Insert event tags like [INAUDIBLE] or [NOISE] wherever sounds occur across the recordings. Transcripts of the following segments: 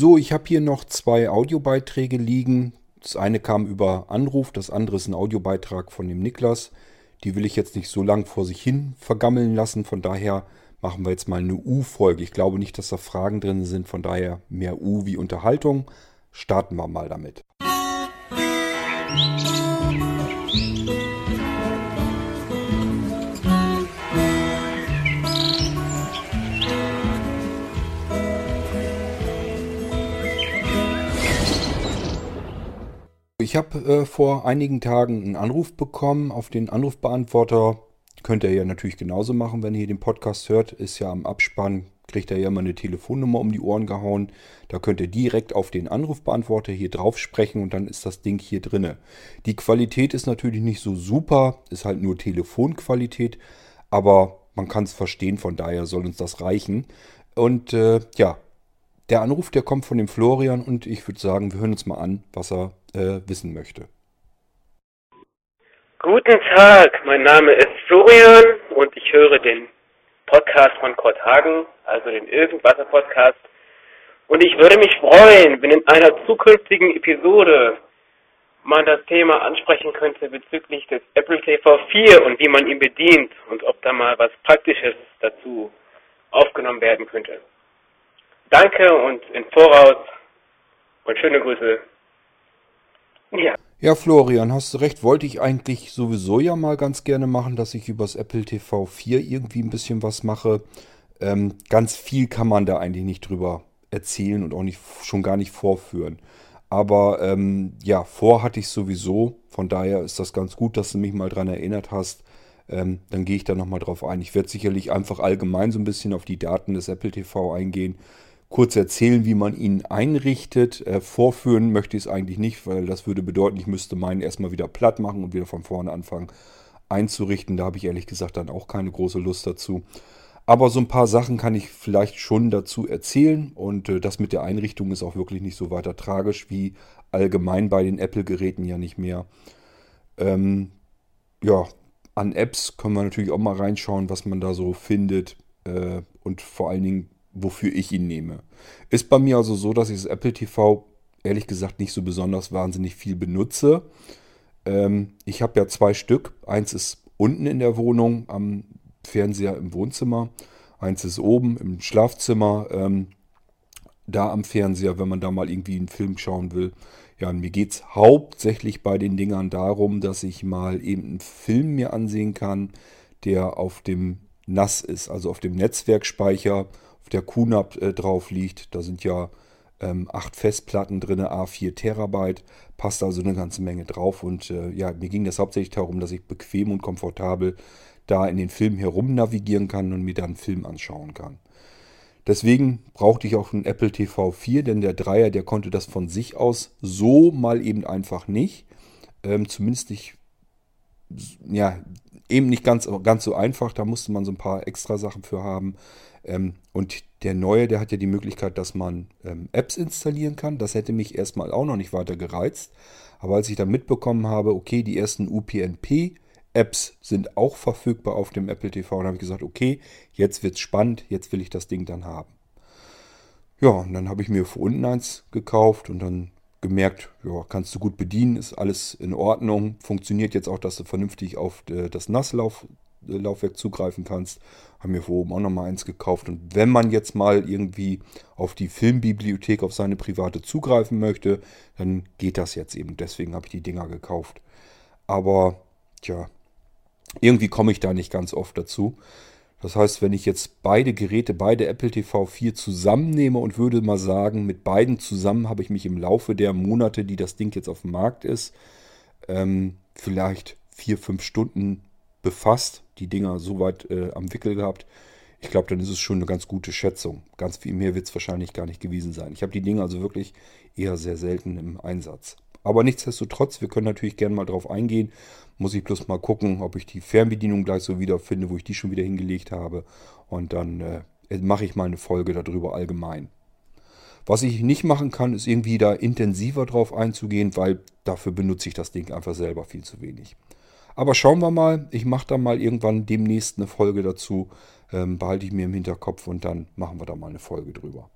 So, ich habe hier noch zwei Audiobeiträge liegen. Das eine kam über Anruf, das andere ist ein Audiobeitrag von dem Niklas. Die will ich jetzt nicht so lang vor sich hin vergammeln lassen. Von daher machen wir jetzt mal eine U-Folge. Ich glaube nicht, dass da Fragen drin sind. Von daher mehr U wie Unterhaltung. Starten wir mal damit. Ich habe äh, vor einigen Tagen einen Anruf bekommen auf den Anrufbeantworter. Könnt ihr ja natürlich genauso machen, wenn ihr den Podcast hört. Ist ja am Abspann, kriegt ihr ja immer eine Telefonnummer um die Ohren gehauen. Da könnt ihr direkt auf den Anrufbeantworter hier drauf sprechen und dann ist das Ding hier drinne. Die Qualität ist natürlich nicht so super, ist halt nur Telefonqualität, aber man kann es verstehen, von daher soll uns das reichen. Und äh, ja, der Anruf, der kommt von dem Florian und ich würde sagen, wir hören uns mal an, was er äh, wissen möchte. Guten Tag, mein Name ist Florian und ich höre den Podcast von Kurt Hagen, also den Irgendwasser Podcast. Und ich würde mich freuen, wenn in einer zukünftigen Episode man das Thema ansprechen könnte bezüglich des Apple TV 4 und wie man ihn bedient und ob da mal was Praktisches dazu aufgenommen werden könnte. Danke und in Voraus und schöne Grüße. Ja. Ja, Florian, hast du recht. Wollte ich eigentlich sowieso ja mal ganz gerne machen, dass ich übers Apple TV 4 irgendwie ein bisschen was mache. Ähm, ganz viel kann man da eigentlich nicht drüber erzählen und auch nicht, schon gar nicht vorführen. Aber ähm, ja, vor hatte ich sowieso. Von daher ist das ganz gut, dass du mich mal dran erinnert hast. Ähm, dann gehe ich da nochmal drauf ein. Ich werde sicherlich einfach allgemein so ein bisschen auf die Daten des Apple TV eingehen kurz erzählen, wie man ihn einrichtet. Äh, vorführen möchte ich es eigentlich nicht, weil das würde bedeuten, ich müsste meinen erstmal wieder platt machen und wieder von vorne anfangen einzurichten. Da habe ich ehrlich gesagt dann auch keine große Lust dazu. Aber so ein paar Sachen kann ich vielleicht schon dazu erzählen und äh, das mit der Einrichtung ist auch wirklich nicht so weiter tragisch wie allgemein bei den Apple-Geräten ja nicht mehr. Ähm, ja, an Apps können wir natürlich auch mal reinschauen, was man da so findet äh, und vor allen Dingen wofür ich ihn nehme. Ist bei mir also so, dass ich das Apple TV ehrlich gesagt nicht so besonders wahnsinnig viel benutze. Ähm, ich habe ja zwei Stück. Eins ist unten in der Wohnung am Fernseher im Wohnzimmer. Eins ist oben im Schlafzimmer. Ähm, da am Fernseher, wenn man da mal irgendwie einen Film schauen will. Ja, mir geht es hauptsächlich bei den Dingern darum, dass ich mal eben einen Film mir ansehen kann, der auf dem NAS ist, also auf dem Netzwerkspeicher der QNAP äh, drauf liegt. Da sind ja ähm, acht Festplatten drin, A4 Terabyte, passt also eine ganze Menge drauf. Und äh, ja, mir ging das hauptsächlich darum, dass ich bequem und komfortabel da in den Film herum navigieren kann und mir dann einen Film anschauen kann. Deswegen brauchte ich auch einen Apple TV 4, denn der Dreier, der konnte das von sich aus so mal eben einfach nicht. Ähm, zumindest nicht, ja, eben nicht ganz, ganz so einfach. Da musste man so ein paar extra Sachen für haben. Ähm, und der neue, der hat ja die Möglichkeit, dass man ähm, Apps installieren kann. Das hätte mich erstmal auch noch nicht weiter gereizt. Aber als ich dann mitbekommen habe, okay, die ersten UPnP-Apps sind auch verfügbar auf dem Apple TV, dann habe ich gesagt, okay, jetzt wird es spannend, jetzt will ich das Ding dann haben. Ja, und dann habe ich mir für unten eins gekauft und dann gemerkt, ja, kannst du gut bedienen, ist alles in Ordnung. Funktioniert jetzt auch, dass du vernünftig auf äh, das Nasslauf Laufwerk zugreifen kannst. Haben mir vor oben auch nochmal eins gekauft. Und wenn man jetzt mal irgendwie auf die Filmbibliothek, auf seine private zugreifen möchte, dann geht das jetzt eben. Deswegen habe ich die Dinger gekauft. Aber, tja, irgendwie komme ich da nicht ganz oft dazu. Das heißt, wenn ich jetzt beide Geräte, beide Apple TV 4 zusammennehme und würde mal sagen, mit beiden zusammen habe ich mich im Laufe der Monate, die das Ding jetzt auf dem Markt ist, ähm, vielleicht vier, fünf Stunden befasst, die Dinger soweit äh, am Wickel gehabt. Ich glaube, dann ist es schon eine ganz gute Schätzung. Ganz viel mehr wird es wahrscheinlich gar nicht gewesen sein. Ich habe die Dinger also wirklich eher sehr selten im Einsatz. Aber nichtsdestotrotz, wir können natürlich gerne mal drauf eingehen. Muss ich bloß mal gucken, ob ich die Fernbedienung gleich so wieder finde, wo ich die schon wieder hingelegt habe. Und dann äh, mache ich mal eine Folge darüber allgemein. Was ich nicht machen kann, ist irgendwie da intensiver drauf einzugehen, weil dafür benutze ich das Ding einfach selber viel zu wenig. Aber schauen wir mal. Ich mache da mal irgendwann demnächst eine Folge dazu. Ähm, behalte ich mir im Hinterkopf und dann machen wir da mal eine Folge drüber.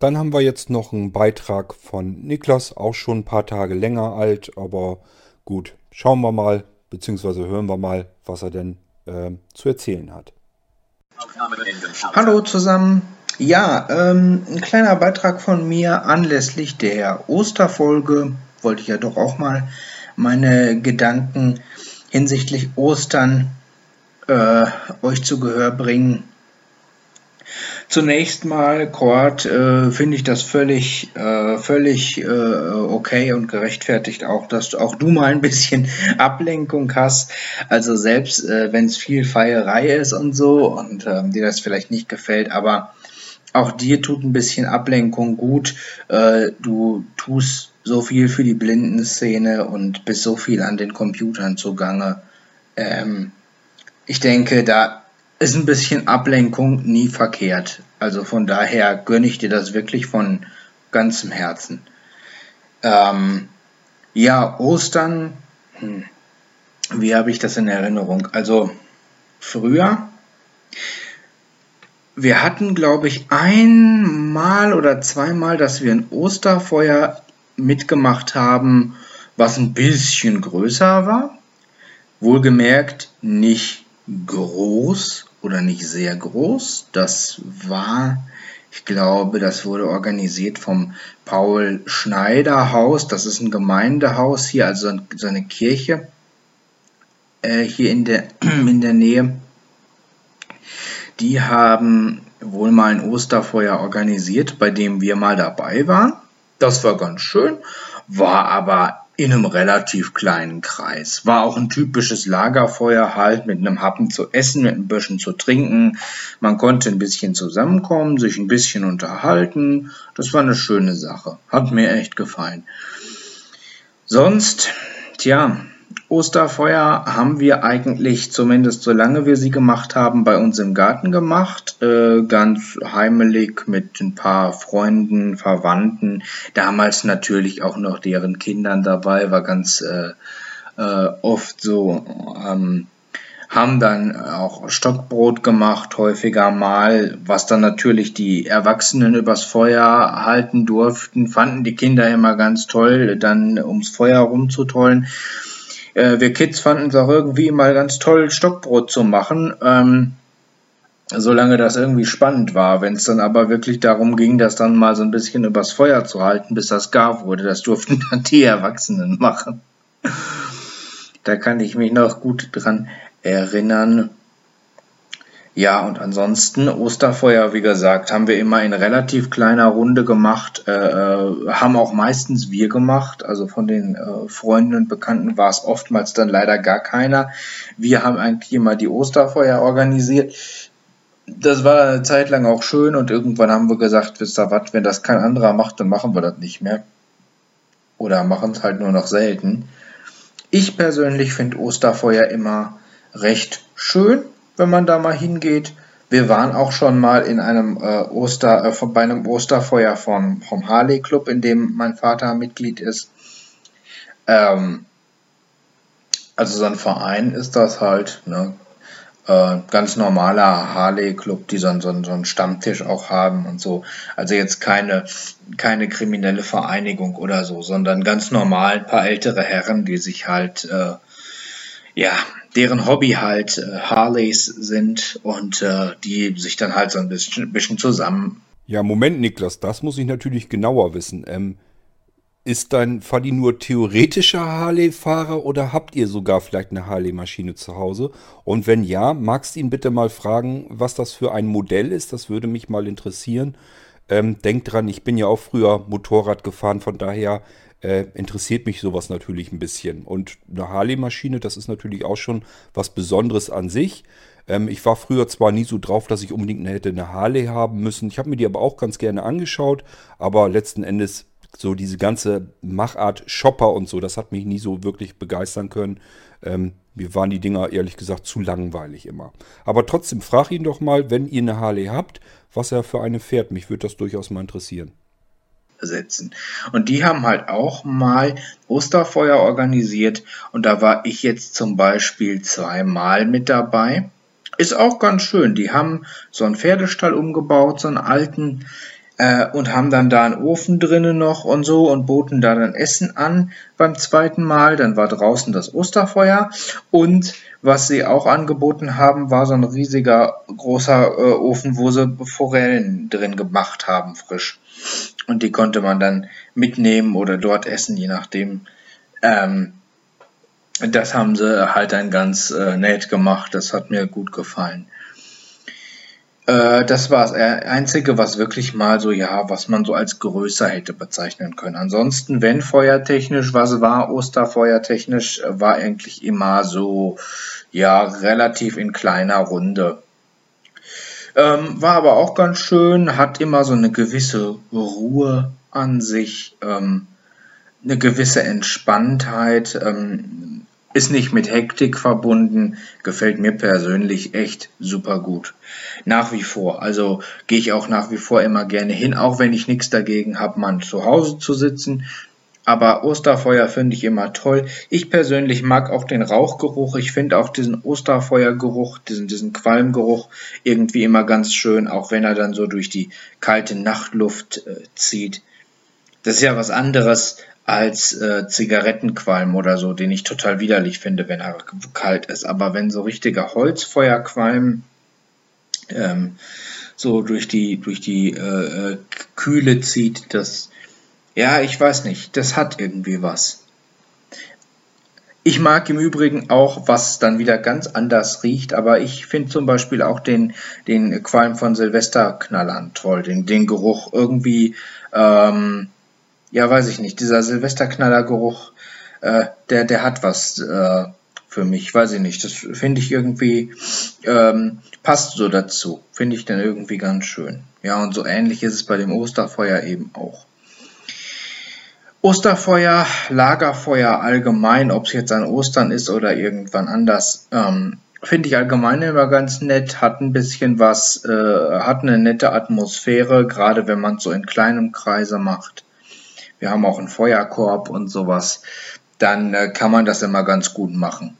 Dann haben wir jetzt noch einen Beitrag von Niklas, auch schon ein paar Tage länger alt, aber gut, schauen wir mal, beziehungsweise hören wir mal, was er denn äh, zu erzählen hat. Hallo zusammen. Ja, ähm, ein kleiner Beitrag von mir anlässlich der Osterfolge. Wollte ich ja doch auch mal meine Gedanken hinsichtlich Ostern äh, euch zu Gehör bringen. Zunächst mal, Kord, äh, finde ich das völlig, äh, völlig äh, okay und gerechtfertigt auch, dass auch du mal ein bisschen [LAUGHS] Ablenkung hast. Also selbst äh, wenn es viel Feierei ist und so und ähm, dir das vielleicht nicht gefällt, aber auch dir tut ein bisschen Ablenkung gut. Äh, du tust so viel für die Blindenszene und bist so viel an den Computern zugange. Ähm, ich denke, da ist ein bisschen Ablenkung nie verkehrt. Also von daher gönne ich dir das wirklich von ganzem Herzen. Ähm, ja, Ostern, hm, wie habe ich das in Erinnerung? Also früher, wir hatten, glaube ich, einmal oder zweimal, dass wir ein Osterfeuer mitgemacht haben, was ein bisschen größer war. Wohlgemerkt nicht groß oder nicht sehr groß. Das war, ich glaube, das wurde organisiert vom Paul Schneider Haus. Das ist ein Gemeindehaus hier, also so eine Kirche äh, hier in der, [CLEARS THROAT] in der Nähe. Die haben wohl mal ein Osterfeuer organisiert, bei dem wir mal dabei waren. Das war ganz schön, war aber in einem relativ kleinen Kreis. War auch ein typisches Lagerfeuer halt mit einem Happen zu essen, mit ein bisschen zu trinken. Man konnte ein bisschen zusammenkommen, sich ein bisschen unterhalten. Das war eine schöne Sache. Hat mir echt gefallen. Sonst, tja, Osterfeuer haben wir eigentlich, zumindest solange wir sie gemacht haben, bei uns im Garten gemacht. Äh, ganz heimelig mit ein paar Freunden, Verwandten. Damals natürlich auch noch deren Kindern dabei, war ganz äh, äh, oft so. Ähm, haben dann auch Stockbrot gemacht, häufiger mal, was dann natürlich die Erwachsenen übers Feuer halten durften, fanden die Kinder immer ganz toll, dann ums Feuer rumzutollen äh, wir Kids fanden es auch irgendwie mal ganz toll, Stockbrot zu machen. Ähm, solange das irgendwie spannend war. Wenn es dann aber wirklich darum ging, das dann mal so ein bisschen übers Feuer zu halten, bis das gar wurde, das durften [LAUGHS] dann die Erwachsenen machen. Da kann ich mich noch gut dran erinnern. Ja, und ansonsten Osterfeuer, wie gesagt, haben wir immer in relativ kleiner Runde gemacht, äh, äh, haben auch meistens wir gemacht, also von den äh, Freunden und Bekannten war es oftmals dann leider gar keiner. Wir haben eigentlich immer die Osterfeuer organisiert. Das war eine Zeit lang auch schön und irgendwann haben wir gesagt, wisst ihr was, wenn das kein anderer macht, dann machen wir das nicht mehr. Oder machen es halt nur noch selten. Ich persönlich finde Osterfeuer immer recht schön wenn man da mal hingeht. Wir waren auch schon mal in einem äh, Oster, äh, bei einem Osterfeuer vom, vom Harley Club, in dem mein Vater Mitglied ist. Ähm, also so ein Verein ist das halt, ne? Äh, ganz normaler Harley Club, die so, so, so einen Stammtisch auch haben und so. Also jetzt keine, keine kriminelle Vereinigung oder so, sondern ganz normal ein paar ältere Herren, die sich halt äh, ja, deren Hobby halt äh, Harleys sind und äh, die sich dann halt so ein bisschen, bisschen zusammen. Ja, Moment, Niklas, das muss ich natürlich genauer wissen. Ähm, ist dein Fadi nur theoretischer Harley-Fahrer oder habt ihr sogar vielleicht eine Harley-Maschine zu Hause? Und wenn ja, magst du ihn bitte mal fragen, was das für ein Modell ist? Das würde mich mal interessieren. Ähm, denkt dran, ich bin ja auch früher Motorrad gefahren, von daher äh, interessiert mich sowas natürlich ein bisschen. Und eine Harley-Maschine, das ist natürlich auch schon was Besonderes an sich. Ähm, ich war früher zwar nie so drauf, dass ich unbedingt eine, hätte eine Harley haben müssen. Ich habe mir die aber auch ganz gerne angeschaut. Aber letzten Endes so diese ganze Machart Shopper und so, das hat mich nie so wirklich begeistern können. Ähm, mir waren die Dinger ehrlich gesagt zu langweilig immer. Aber trotzdem frag ihn doch mal, wenn ihr eine Harley habt, was er für eine fährt. Mich würde das durchaus mal interessieren setzen. Und die haben halt auch mal Osterfeuer organisiert und da war ich jetzt zum Beispiel zweimal mit dabei. Ist auch ganz schön. Die haben so einen Pferdestall umgebaut, so einen alten, äh, und haben dann da einen Ofen drinnen noch und so und boten da dann Essen an beim zweiten Mal. Dann war draußen das Osterfeuer und was sie auch angeboten haben, war so ein riesiger großer äh, Ofen, wo sie Forellen drin gemacht haben, frisch. Und die konnte man dann mitnehmen oder dort essen, je nachdem. Ähm, das haben sie halt dann ganz äh, nett gemacht. Das hat mir gut gefallen. Äh, das war das Einzige, was wirklich mal so, ja, was man so als größer hätte bezeichnen können. Ansonsten, wenn feuertechnisch was war, Osterfeuertechnisch, war eigentlich immer so, ja, relativ in kleiner Runde. Ähm, war aber auch ganz schön, hat immer so eine gewisse Ruhe an sich, ähm, eine gewisse Entspanntheit. Ähm, ist nicht mit Hektik verbunden, gefällt mir persönlich echt super gut. Nach wie vor. Also gehe ich auch nach wie vor immer gerne hin, auch wenn ich nichts dagegen habe, mal zu Hause zu sitzen. Aber Osterfeuer finde ich immer toll. Ich persönlich mag auch den Rauchgeruch. Ich finde auch diesen Osterfeuergeruch, diesen, diesen Qualmgeruch irgendwie immer ganz schön, auch wenn er dann so durch die kalte Nachtluft äh, zieht. Das ist ja was anderes, als äh, Zigarettenqualm oder so, den ich total widerlich finde, wenn er kalt ist. Aber wenn so richtiger Holzfeuerqualm ähm, so durch die durch die äh, äh, Kühle zieht, das ja, ich weiß nicht, das hat irgendwie was. Ich mag im Übrigen auch, was dann wieder ganz anders riecht, aber ich finde zum Beispiel auch den, den Qualm von Silvesterknallern toll, den, den Geruch irgendwie, ähm, ja, weiß ich nicht, dieser Silvesterknallergeruch, äh, der, der hat was äh, für mich, weiß ich nicht. Das finde ich irgendwie, ähm, passt so dazu. Finde ich dann irgendwie ganz schön. Ja, und so ähnlich ist es bei dem Osterfeuer eben auch. Osterfeuer, Lagerfeuer allgemein, ob es jetzt an Ostern ist oder irgendwann anders, ähm, finde ich allgemein immer ganz nett, hat ein bisschen was, äh, hat eine nette Atmosphäre, gerade wenn man so in kleinem Kreise macht wir haben auch einen Feuerkorb und sowas, dann äh, kann man das immer ganz gut machen.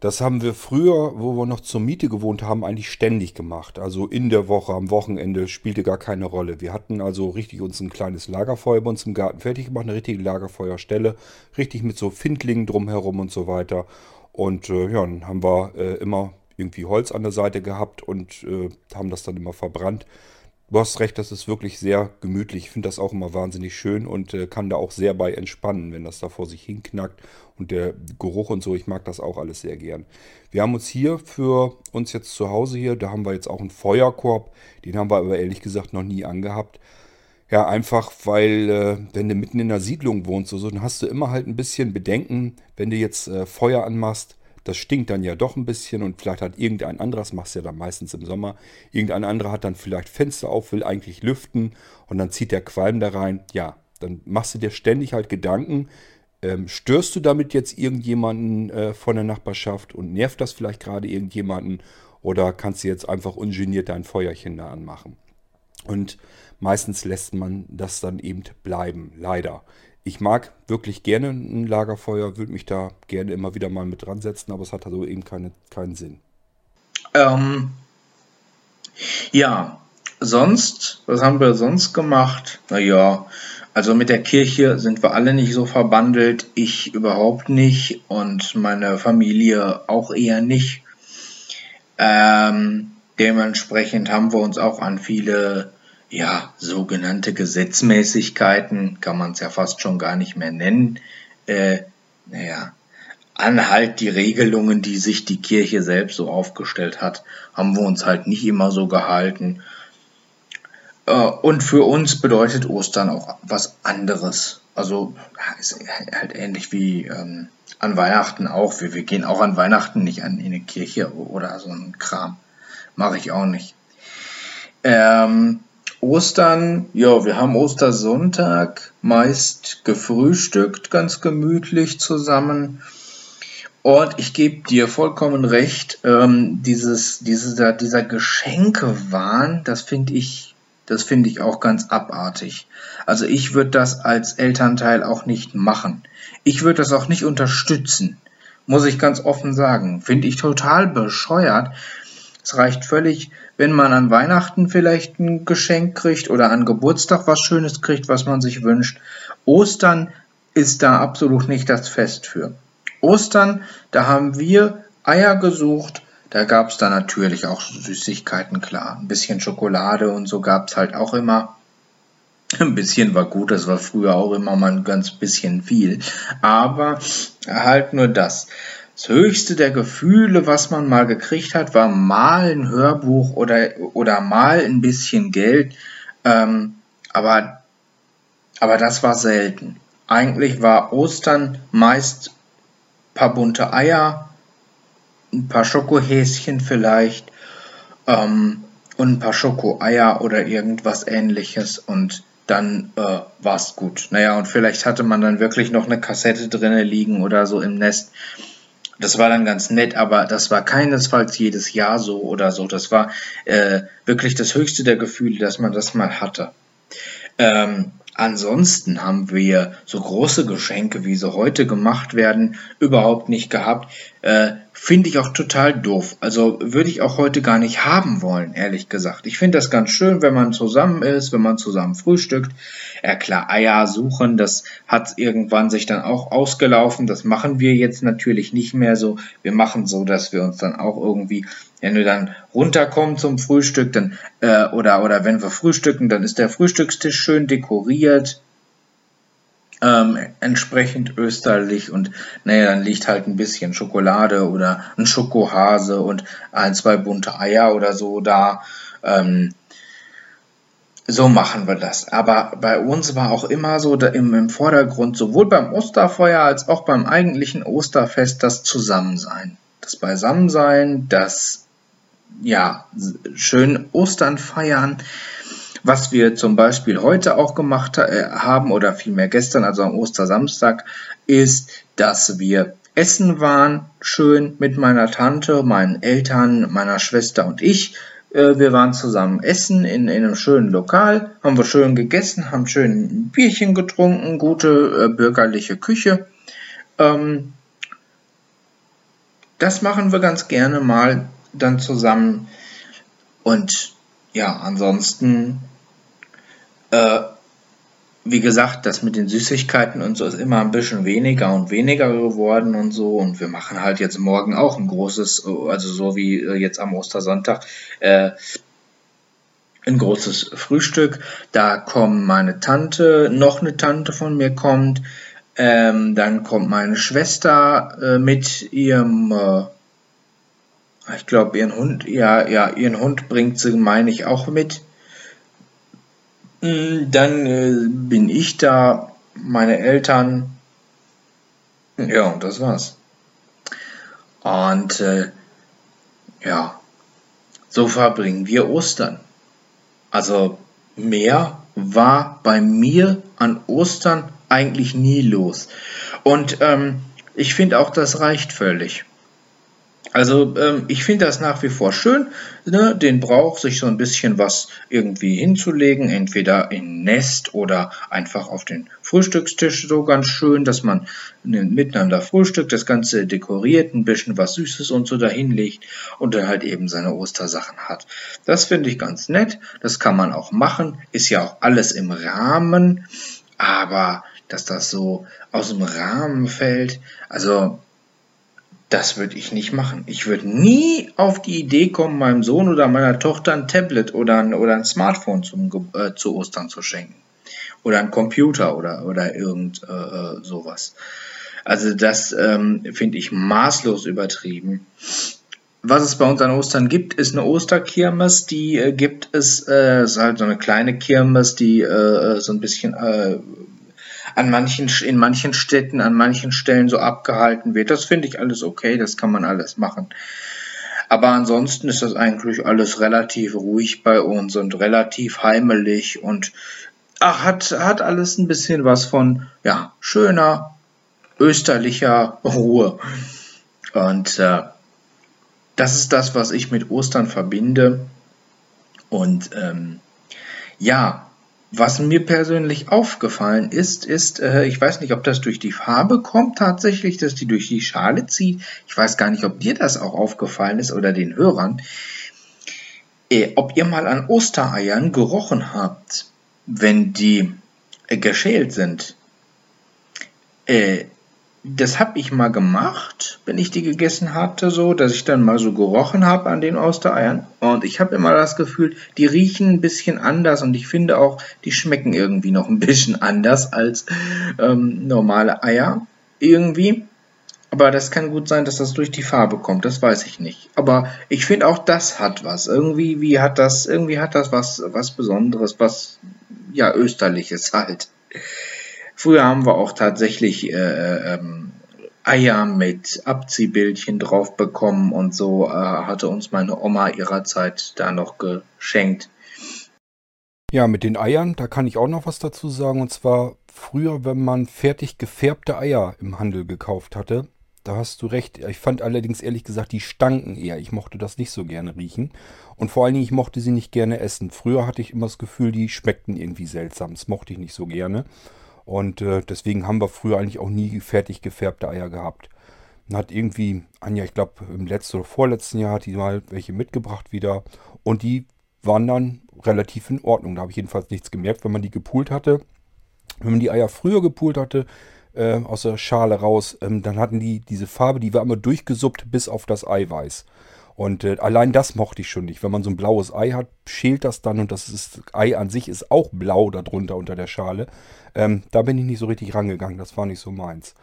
Das haben wir früher, wo wir noch zur Miete gewohnt haben, eigentlich ständig gemacht. Also in der Woche, am Wochenende spielte gar keine Rolle. Wir hatten also richtig uns ein kleines Lagerfeuer bei uns im Garten fertig gemacht, eine richtige Lagerfeuerstelle, richtig mit so Findlingen drumherum und so weiter. Und äh, ja, dann haben wir äh, immer irgendwie Holz an der Seite gehabt und äh, haben das dann immer verbrannt. Du hast recht, das ist wirklich sehr gemütlich. Ich finde das auch immer wahnsinnig schön und äh, kann da auch sehr bei entspannen, wenn das da vor sich hinknackt. Und der Geruch und so, ich mag das auch alles sehr gern. Wir haben uns hier für uns jetzt zu Hause hier, da haben wir jetzt auch einen Feuerkorb. Den haben wir aber ehrlich gesagt noch nie angehabt. Ja, einfach weil, äh, wenn du mitten in der Siedlung wohnst, so, dann hast du immer halt ein bisschen Bedenken, wenn du jetzt äh, Feuer anmachst das stinkt dann ja doch ein bisschen und vielleicht hat irgendein anderer, das machst du ja dann meistens im Sommer, irgendein anderer hat dann vielleicht Fenster auf, will eigentlich lüften und dann zieht der Qualm da rein. Ja, dann machst du dir ständig halt Gedanken, ähm, störst du damit jetzt irgendjemanden äh, von der Nachbarschaft und nervt das vielleicht gerade irgendjemanden oder kannst du jetzt einfach ungeniert dein Feuerchen da anmachen? Und meistens lässt man das dann eben bleiben, leider ich mag wirklich gerne ein Lagerfeuer, würde mich da gerne immer wieder mal mit dran setzen, aber es hat also eben keine, keinen Sinn. Ähm, ja, sonst, was haben wir sonst gemacht? Naja, also mit der Kirche sind wir alle nicht so verbandelt, ich überhaupt nicht und meine Familie auch eher nicht. Ähm, dementsprechend haben wir uns auch an viele ja, sogenannte Gesetzmäßigkeiten, kann man es ja fast schon gar nicht mehr nennen, äh, naja, an halt die Regelungen, die sich die Kirche selbst so aufgestellt hat, haben wir uns halt nicht immer so gehalten. Äh, und für uns bedeutet Ostern auch was anderes. Also ist halt ähnlich wie ähm, an Weihnachten auch. Wir, wir gehen auch an Weihnachten nicht an in eine Kirche oder so ein Kram. Mache ich auch nicht. Ähm, Ostern, ja, wir haben Ostersonntag meist gefrühstückt, ganz gemütlich zusammen. Und ich gebe dir vollkommen recht, ähm, dieses, dieser, dieser Geschenkewahn, das finde ich, das finde ich auch ganz abartig. Also ich würde das als Elternteil auch nicht machen. Ich würde das auch nicht unterstützen, muss ich ganz offen sagen. Finde ich total bescheuert, Es reicht völlig, wenn man an Weihnachten vielleicht ein Geschenk kriegt oder an Geburtstag was Schönes kriegt, was man sich wünscht. Ostern ist da absolut nicht das Fest für. Ostern, da haben wir Eier gesucht. Da gab es da natürlich auch Süßigkeiten, klar. Ein bisschen Schokolade und so gab es halt auch immer. [LAUGHS] Ein bisschen war gut, das war früher auch immer mal ein ganz bisschen viel. Aber halt nur das. Das höchste der Gefühle, was man mal gekriegt hat, war mal ein Hörbuch oder, oder mal ein bisschen Geld. Ähm, aber, aber das war selten. Eigentlich war Ostern meist paar bunte Eier, ein paar Schokohäschen vielleicht ähm, und ein paar Schokoeier oder irgendwas ähnliches und dann äh, war's gut. Naja, und vielleicht hatte man dann wirklich noch eine Kassette drinne liegen oder so im Nest. Das war dann ganz nett, aber das war keinesfalls jedes Jahr so oder so. Das war äh, wirklich das höchste der Gefühle, dass man das mal hatte. Ähm, Ansonsten haben wir so große Geschenke, wie sie heute gemacht werden, überhaupt nicht gehabt. Äh, finde ich auch total doof. Also würde ich auch heute gar nicht haben wollen, ehrlich gesagt. Ich finde das ganz schön, wenn man zusammen ist, wenn man zusammen frühstückt. Ja klar, Eier suchen, das hat irgendwann sich dann auch ausgelaufen. Das machen wir jetzt natürlich nicht mehr so. Wir machen so, dass wir uns dann auch irgendwie wenn wir dann runterkommen zum Frühstück, dann äh, oder oder wenn wir frühstücken, dann ist der Frühstückstisch schön dekoriert, ähm, entsprechend österlich und naja, dann liegt halt ein bisschen Schokolade oder ein Schokohase und ein zwei bunte Eier oder so da. Ähm, so machen wir das. Aber bei uns war auch immer so im, im Vordergrund, sowohl beim Osterfeuer als auch beim eigentlichen Osterfest, das Zusammensein. Das Beisammensein, das ja, schön Ostern feiern. Was wir zum Beispiel heute auch gemacht äh, haben oder vielmehr gestern, also am Ostersamstag, ist, dass wir essen waren, schön mit meiner Tante, meinen Eltern, meiner Schwester und ich. Äh, wir waren zusammen essen in, in, einem schönen Lokal, haben wir schön gegessen, haben schön ein Bierchen getrunken, gute äh, bürgerliche Küche. Ähm, das machen wir ganz gerne mal dann zusammen. Und ja, ansonsten, äh, wie gesagt, das mit den Süßigkeiten und so ist immer ein bisschen weniger und weniger geworden und so. Und wir machen halt jetzt morgen auch ein großes, also so wie äh, jetzt am Ostersonntag, äh, ein großes Frühstück. Da kommen meine Tante, noch eine Tante von mir kommt. Ähm, dann kommt meine Schwester äh, mit ihrem äh, ich glaube, ihren Hund, ja, ja, ihren Hund bringt sie, meine ich, auch mit. Dann äh, bin ich da, meine Eltern. Ja, und das war's. Und äh, ja, so verbringen wir Ostern. Also mehr war bei mir an Ostern eigentlich nie los. Und ähm, ich finde auch, das reicht völlig. Also ähm, ich finde das nach wie vor schön, ne, den Brauch, sich so ein bisschen was irgendwie hinzulegen, entweder in Nest oder einfach auf den Frühstückstisch, so ganz schön, dass man miteinander frühstückt, das Ganze dekoriert, ein bisschen was Süßes und so dahinlegt und dann halt eben seine Ostersachen hat. Das finde ich ganz nett, das kann man auch machen, ist ja auch alles im Rahmen, aber dass das so aus dem Rahmen fällt, also das würde ich nicht machen. Ich würde nie auf die Idee kommen, meinem Sohn oder meiner Tochter ein Tablet oder ein, oder ein Smartphone zum, äh, zu Ostern zu schenken. Oder ein Computer oder, oder irgend äh, äh sowas. Also das ähm, finde ich maßlos übertrieben. Was es bei uns an Ostern gibt, ist eine Osterkirmes. Die äh, gibt es, äh, ist halt so eine kleine Kirmes, die äh, so ein bisschen äh, an manchen, in manchen Städten, an manchen Stellen so abgehalten wird. Das finde ich alles okay, das kann man alles machen. Aber ansonsten ist das eigentlich alles relativ ruhig bei uns und relativ heimelig und ach, hat, hat alles ein bisschen was von, ja, schöner, österlicher Ruhe. Und äh, das ist das, was ich mit Ostern verbinde. Und ähm, ja, was mir persönlich aufgefallen ist, ist, äh, ich weiß nicht, ob das durch die Farbe kommt tatsächlich, dass die durch die Schale zieht. Ich weiß gar nicht, ob dir das auch aufgefallen ist oder den Hörern. äh, ob ihr mal an Ostereiern gerochen habt, wenn die äh, geschält sind. Das habe ich mal gemacht, wenn ich die gegessen hatte, so, dass ich dann mal so gerochen habe an den Ostereiern. Und ich habe immer das Gefühl, die riechen ein bisschen anders und ich finde auch, die schmecken irgendwie noch ein bisschen [LAUGHS] anders als ähm, normale Eier. Irgendwie. Aber das kann gut sein, dass das durch die Farbe kommt, das weiß ich nicht. Aber ich finde auch das hat was. Irgendwie wie hat das, irgendwie hat das was, was Besonderes, was ja österliches halt. Früher haben wir auch tatsächlich äh, ähm, Eier mit Abziehbildchen drauf bekommen und so äh, hatte uns meine Oma ihrer Zeit da noch geschenkt. Ja, mit den Eiern, da kann ich auch noch was dazu sagen. Und zwar früher, wenn man fertig gefärbte Eier im Handel gekauft hatte, da hast du recht. Ich fand allerdings ehrlich gesagt, die stanken eher. Ich mochte das nicht so gerne riechen. Und vor allen Dingen, ich mochte sie nicht gerne essen. Früher hatte ich immer das Gefühl, die schmeckten irgendwie seltsam. Das mochte ich nicht so gerne. Und äh, deswegen haben wir früher eigentlich auch nie fertig gefärbte Eier gehabt. Dann hat irgendwie, Anja, ich glaube im letzten oder vorletzten Jahr hat die mal welche mitgebracht wieder. Und die waren dann relativ in Ordnung. Da habe ich jedenfalls nichts gemerkt, wenn man die gepult hatte. Wenn man die Eier früher gepult hatte, äh, aus der Schale raus, ähm, dann hatten die diese Farbe, die war immer durchgesuppt bis auf das Eiweiß. Und äh, allein das mochte ich schon nicht. Wenn man so ein blaues Ei hat, schält das dann und das ist, Ei an sich ist auch blau darunter unter der Schale. Ähm, da bin ich nicht so richtig rangegangen. Das war nicht so meins.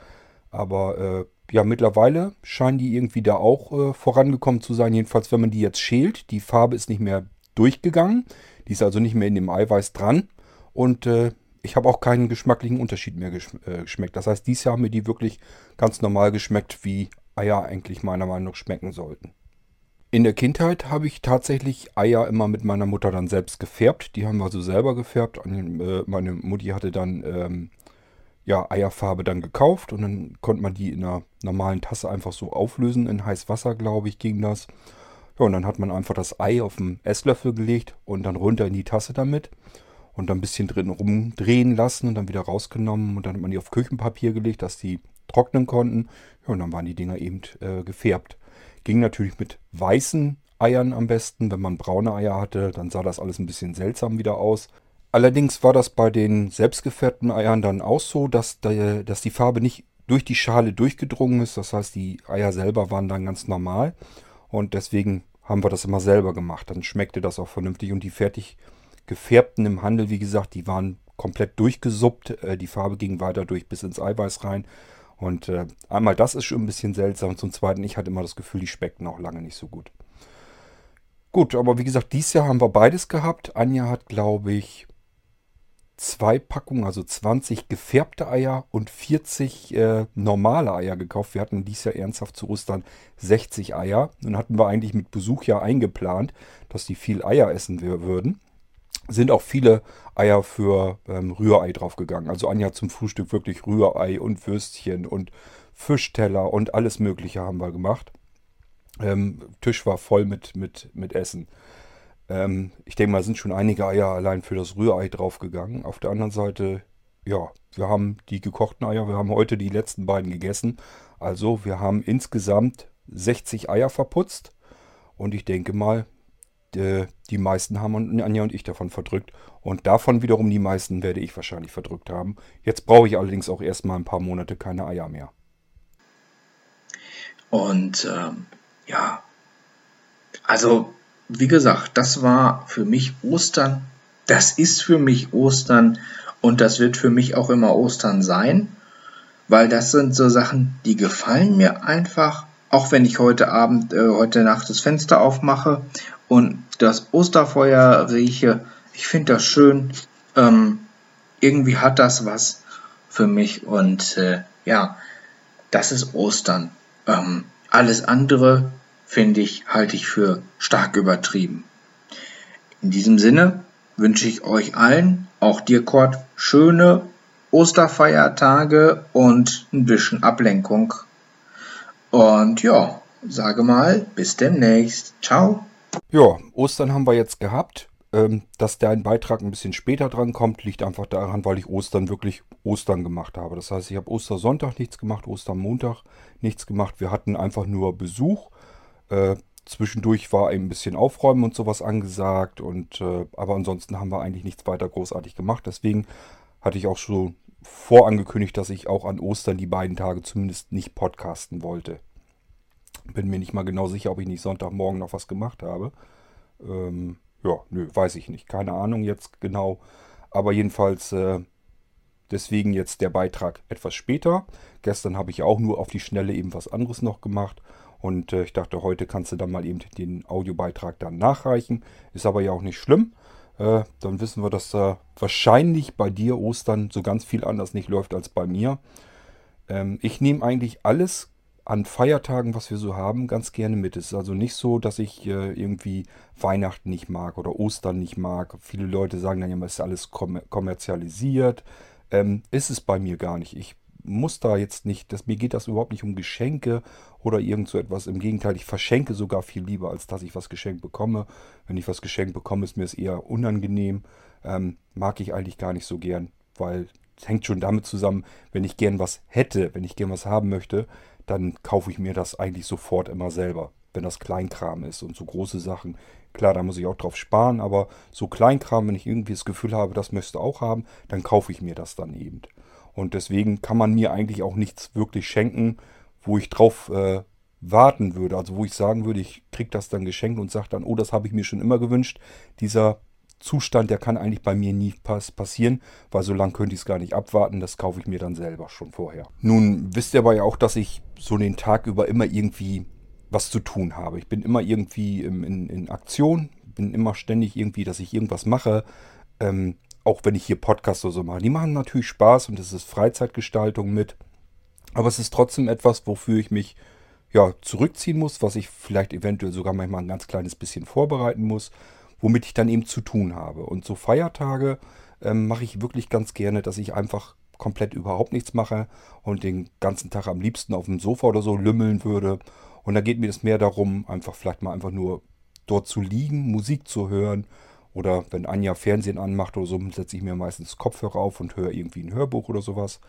Aber äh, ja, mittlerweile scheinen die irgendwie da auch äh, vorangekommen zu sein. Jedenfalls, wenn man die jetzt schält, die Farbe ist nicht mehr durchgegangen. Die ist also nicht mehr in dem Eiweiß dran. Und äh, ich habe auch keinen geschmacklichen Unterschied mehr geschm äh, geschmeckt. Das heißt, dieses Jahr haben mir die wirklich ganz normal geschmeckt, wie Eier eigentlich meiner Meinung nach schmecken sollten. In der Kindheit habe ich tatsächlich Eier immer mit meiner Mutter dann selbst gefärbt. Die haben wir so selber gefärbt. Äh, meine Mutti hatte dann ähm, ja, Eierfarbe dann gekauft und dann konnte man die in einer normalen Tasse einfach so auflösen. In heiß Wasser, glaube ich, ging das. Ja, und dann hat man einfach das Ei auf den Esslöffel gelegt und dann runter in die Tasse damit und dann ein bisschen drin rumdrehen lassen und dann wieder rausgenommen und dann hat man die auf Küchenpapier gelegt, dass die trocknen konnten. Ja, und dann waren die Dinger eben äh, gefärbt. Ging natürlich mit weißen Eiern am besten. Wenn man braune Eier hatte, dann sah das alles ein bisschen seltsam wieder aus. Allerdings war das bei den selbstgefärbten Eiern dann auch so, dass, der, dass die Farbe nicht durch die Schale durchgedrungen ist. Das heißt, die Eier selber waren dann ganz normal. Und deswegen haben wir das immer selber gemacht. Dann schmeckte das auch vernünftig. Und die fertig gefärbten im Handel, wie gesagt, die waren komplett durchgesuppt. Äh, die Farbe ging weiter durch bis ins Eiweiß rein. Und äh, einmal das ist schon ein bisschen seltsam. Zum Zweiten, ich hatte immer das Gefühl, die schmeckten auch lange nicht so gut. Gut, aber wie gesagt, dieses Jahr haben wir beides gehabt. Anja hat, glaube ich, zwei Packungen, also 20 gefärbte Eier und 40 äh, normale Eier gekauft. Wir hatten dieses Jahr ernsthaft zu Ostern 60 Eier. Nun hatten wir eigentlich mit Besuch ja eingeplant, dass die viel Eier essen würden sind auch viele Eier für ähm, Rührei draufgegangen. Also Anja zum Frühstück wirklich Rührei und Würstchen und Fischteller und alles Mögliche haben wir gemacht. Ähm, Tisch war voll mit, mit, mit Essen. Ähm, ich denke mal, sind schon einige Eier allein für das Rührei draufgegangen. Auf der anderen Seite, ja, wir haben die gekochten Eier, wir haben heute die letzten beiden gegessen. Also wir haben insgesamt 60 Eier verputzt. Und ich denke mal, die meisten haben Anja und ich davon verdrückt. Und davon wiederum die meisten werde ich wahrscheinlich verdrückt haben. Jetzt brauche ich allerdings auch erstmal ein paar Monate keine Eier mehr. Und ähm, ja, also wie gesagt, das war für mich Ostern. Das ist für mich Ostern und das wird für mich auch immer Ostern sein, weil das sind so Sachen, die gefallen mir einfach. Auch wenn ich heute Abend, äh, heute Nacht das Fenster aufmache und das Osterfeuer rieche. Ich finde das schön. Ähm, irgendwie hat das was für mich und äh, ja, das ist Ostern. Ähm, alles andere finde ich, halte ich für stark übertrieben. In diesem Sinne wünsche ich euch allen, auch dir Kurt, schöne Osterfeiertage und ein bisschen Ablenkung. Und ja, sage mal, bis demnächst. Ciao. Ja, Ostern haben wir jetzt gehabt. Ähm, dass der ein Beitrag ein bisschen später dran kommt, liegt einfach daran, weil ich Ostern wirklich Ostern gemacht habe. Das heißt, ich habe Ostersonntag nichts gemacht, Ostermontag nichts gemacht. Wir hatten einfach nur Besuch. Äh, zwischendurch war ein bisschen Aufräumen und sowas angesagt. Und äh, aber ansonsten haben wir eigentlich nichts weiter großartig gemacht. Deswegen hatte ich auch schon vorangekündigt, dass ich auch an Ostern die beiden Tage zumindest nicht podcasten wollte. Bin mir nicht mal genau sicher, ob ich nicht Sonntagmorgen noch was gemacht habe. Ähm, ja, nö, weiß ich nicht. Keine Ahnung jetzt genau. Aber jedenfalls äh, deswegen jetzt der Beitrag etwas später. Gestern habe ich auch nur auf die Schnelle eben was anderes noch gemacht. Und äh, ich dachte, heute kannst du dann mal eben den Audiobeitrag dann nachreichen. Ist aber ja auch nicht schlimm. Äh, dann wissen wir, dass da wahrscheinlich bei dir Ostern so ganz viel anders nicht läuft als bei mir. Ähm, ich nehme eigentlich alles an Feiertagen, was wir so haben, ganz gerne mit. Es ist also nicht so, dass ich äh, irgendwie Weihnachten nicht mag oder Ostern nicht mag. Viele Leute sagen dann ja, es ist alles kommerzialisiert. Ähm, ist es bei mir gar nicht. Ich muss da jetzt nicht, das, mir geht das überhaupt nicht um Geschenke oder irgend so etwas. Im Gegenteil, ich verschenke sogar viel lieber, als dass ich was geschenkt bekomme. Wenn ich was geschenkt bekomme, ist mir es eher unangenehm. Ähm, mag ich eigentlich gar nicht so gern, weil es hängt schon damit zusammen, wenn ich gern was hätte, wenn ich gern was haben möchte, dann kaufe ich mir das eigentlich sofort immer selber. Wenn das Kleinkram ist und so große Sachen, klar, da muss ich auch drauf sparen, aber so Kleinkram, wenn ich irgendwie das Gefühl habe, das möchte auch haben, dann kaufe ich mir das dann eben. Und deswegen kann man mir eigentlich auch nichts wirklich schenken, wo ich drauf äh, warten würde. Also wo ich sagen würde, ich kriege das dann geschenkt und sage dann, oh, das habe ich mir schon immer gewünscht. Dieser Zustand, der kann eigentlich bei mir nie pass passieren, weil so lange könnte ich es gar nicht abwarten. Das kaufe ich mir dann selber schon vorher. Nun wisst ihr aber ja auch, dass ich so den Tag über immer irgendwie was zu tun habe. Ich bin immer irgendwie in, in, in Aktion, bin immer ständig irgendwie, dass ich irgendwas mache. Ähm, auch wenn ich hier Podcasts oder so mache. Die machen natürlich Spaß und es ist Freizeitgestaltung mit. Aber es ist trotzdem etwas, wofür ich mich ja, zurückziehen muss, was ich vielleicht eventuell sogar manchmal ein ganz kleines bisschen vorbereiten muss, womit ich dann eben zu tun habe. Und so Feiertage ähm, mache ich wirklich ganz gerne, dass ich einfach komplett überhaupt nichts mache und den ganzen Tag am liebsten auf dem Sofa oder so lümmeln würde. Und da geht mir es mehr darum, einfach vielleicht mal einfach nur dort zu liegen, Musik zu hören oder wenn Anja Fernsehen anmacht oder so, setze ich mir meistens Kopfhörer auf und höre irgendwie ein Hörbuch oder sowas.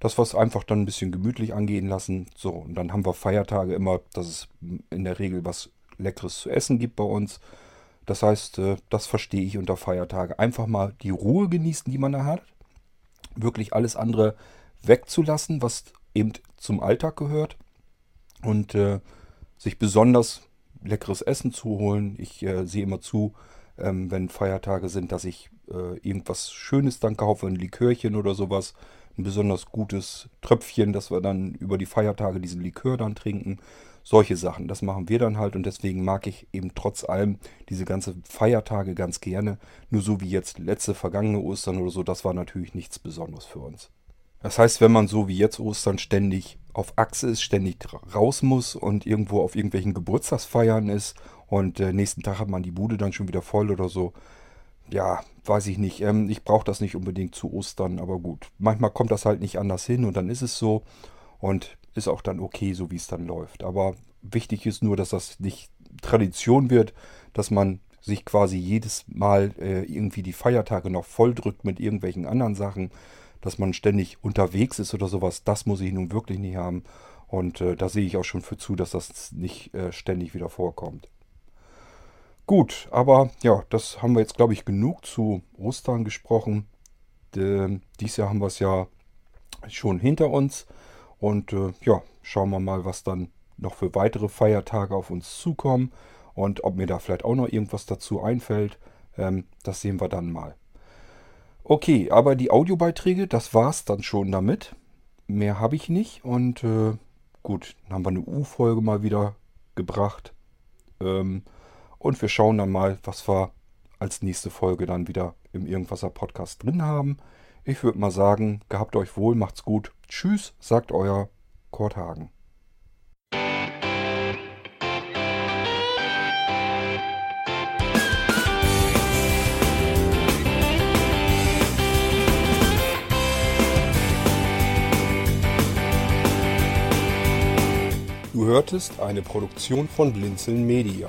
Das was einfach dann ein bisschen gemütlich angehen lassen. So, und dann haben wir Feiertage immer, dass es in der Regel was Leckeres zu essen gibt bei uns. Das heißt, äh, das verstehe ich unter Feiertage. Einfach mal die Ruhe genießen, die man da hat. Wirklich alles andere wegzulassen, was eben zum Alltag gehört. Und äh, sich besonders leckeres Essen zu holen. Ich äh, sehe immer zu, ähm, wenn Feiertage sind, dass ich äh, irgendwas Schönes dann kaufe, ein Likörchen oder sowas. Ein besonders gutes Tröpfchen, dass wir dann über die Feiertage diesen Likör dann trinken. Solche Sachen, das machen wir dann halt und deswegen mag ich eben trotz allem diese ganze Feiertage ganz gerne. Nur so wie jetzt letzte vergangene Ostern oder so, das war natürlich nichts Besonderes für uns. Das heißt, wenn man so wie jetzt Ostern ständig auf Achse ist, ständig raus muss und irgendwo auf irgendwelchen Geburtstagsfeiern ist und äh, nächsten Tag hat man die Bude dann schon wieder voll oder so. Ja, weiß ich nicht. Ähm, ich brauche das nicht unbedingt zu Ostern, aber gut. Manchmal kommt das halt nicht anders hin und dann ist es so. Und ist auch dann okay, so wie es dann läuft. Aber wichtig ist nur, dass das nicht Tradition wird, dass man sich quasi jedes Mal äh, irgendwie die Feiertage noch volldrückt mit irgendwelchen anderen Sachen, dass man ständig unterwegs ist oder sowas. Das muss ich nun wirklich nicht haben. Und äh, da sehe ich auch schon für zu, dass das nicht äh, ständig wieder vorkommt. Gut, aber ja, das haben wir jetzt, glaube ich, genug zu Ostern gesprochen. De, dies Jahr haben wir es ja schon hinter uns. Und äh, ja, schauen wir mal, was dann noch für weitere Feiertage auf uns zukommen. Und ob mir da vielleicht auch noch irgendwas dazu einfällt, ähm, das sehen wir dann mal. Okay, aber die Audiobeiträge, das war's dann schon damit. Mehr habe ich nicht. Und äh, gut, dann haben wir eine U-Folge mal wieder gebracht. Ähm, und wir schauen dann mal, was wir als nächste Folge dann wieder im Irgendwasser Podcast drin haben. Ich würde mal sagen, gehabt euch wohl, macht's gut. Tschüss, sagt euer Kurt Hagen. Du hörtest eine Produktion von Blinzeln Media.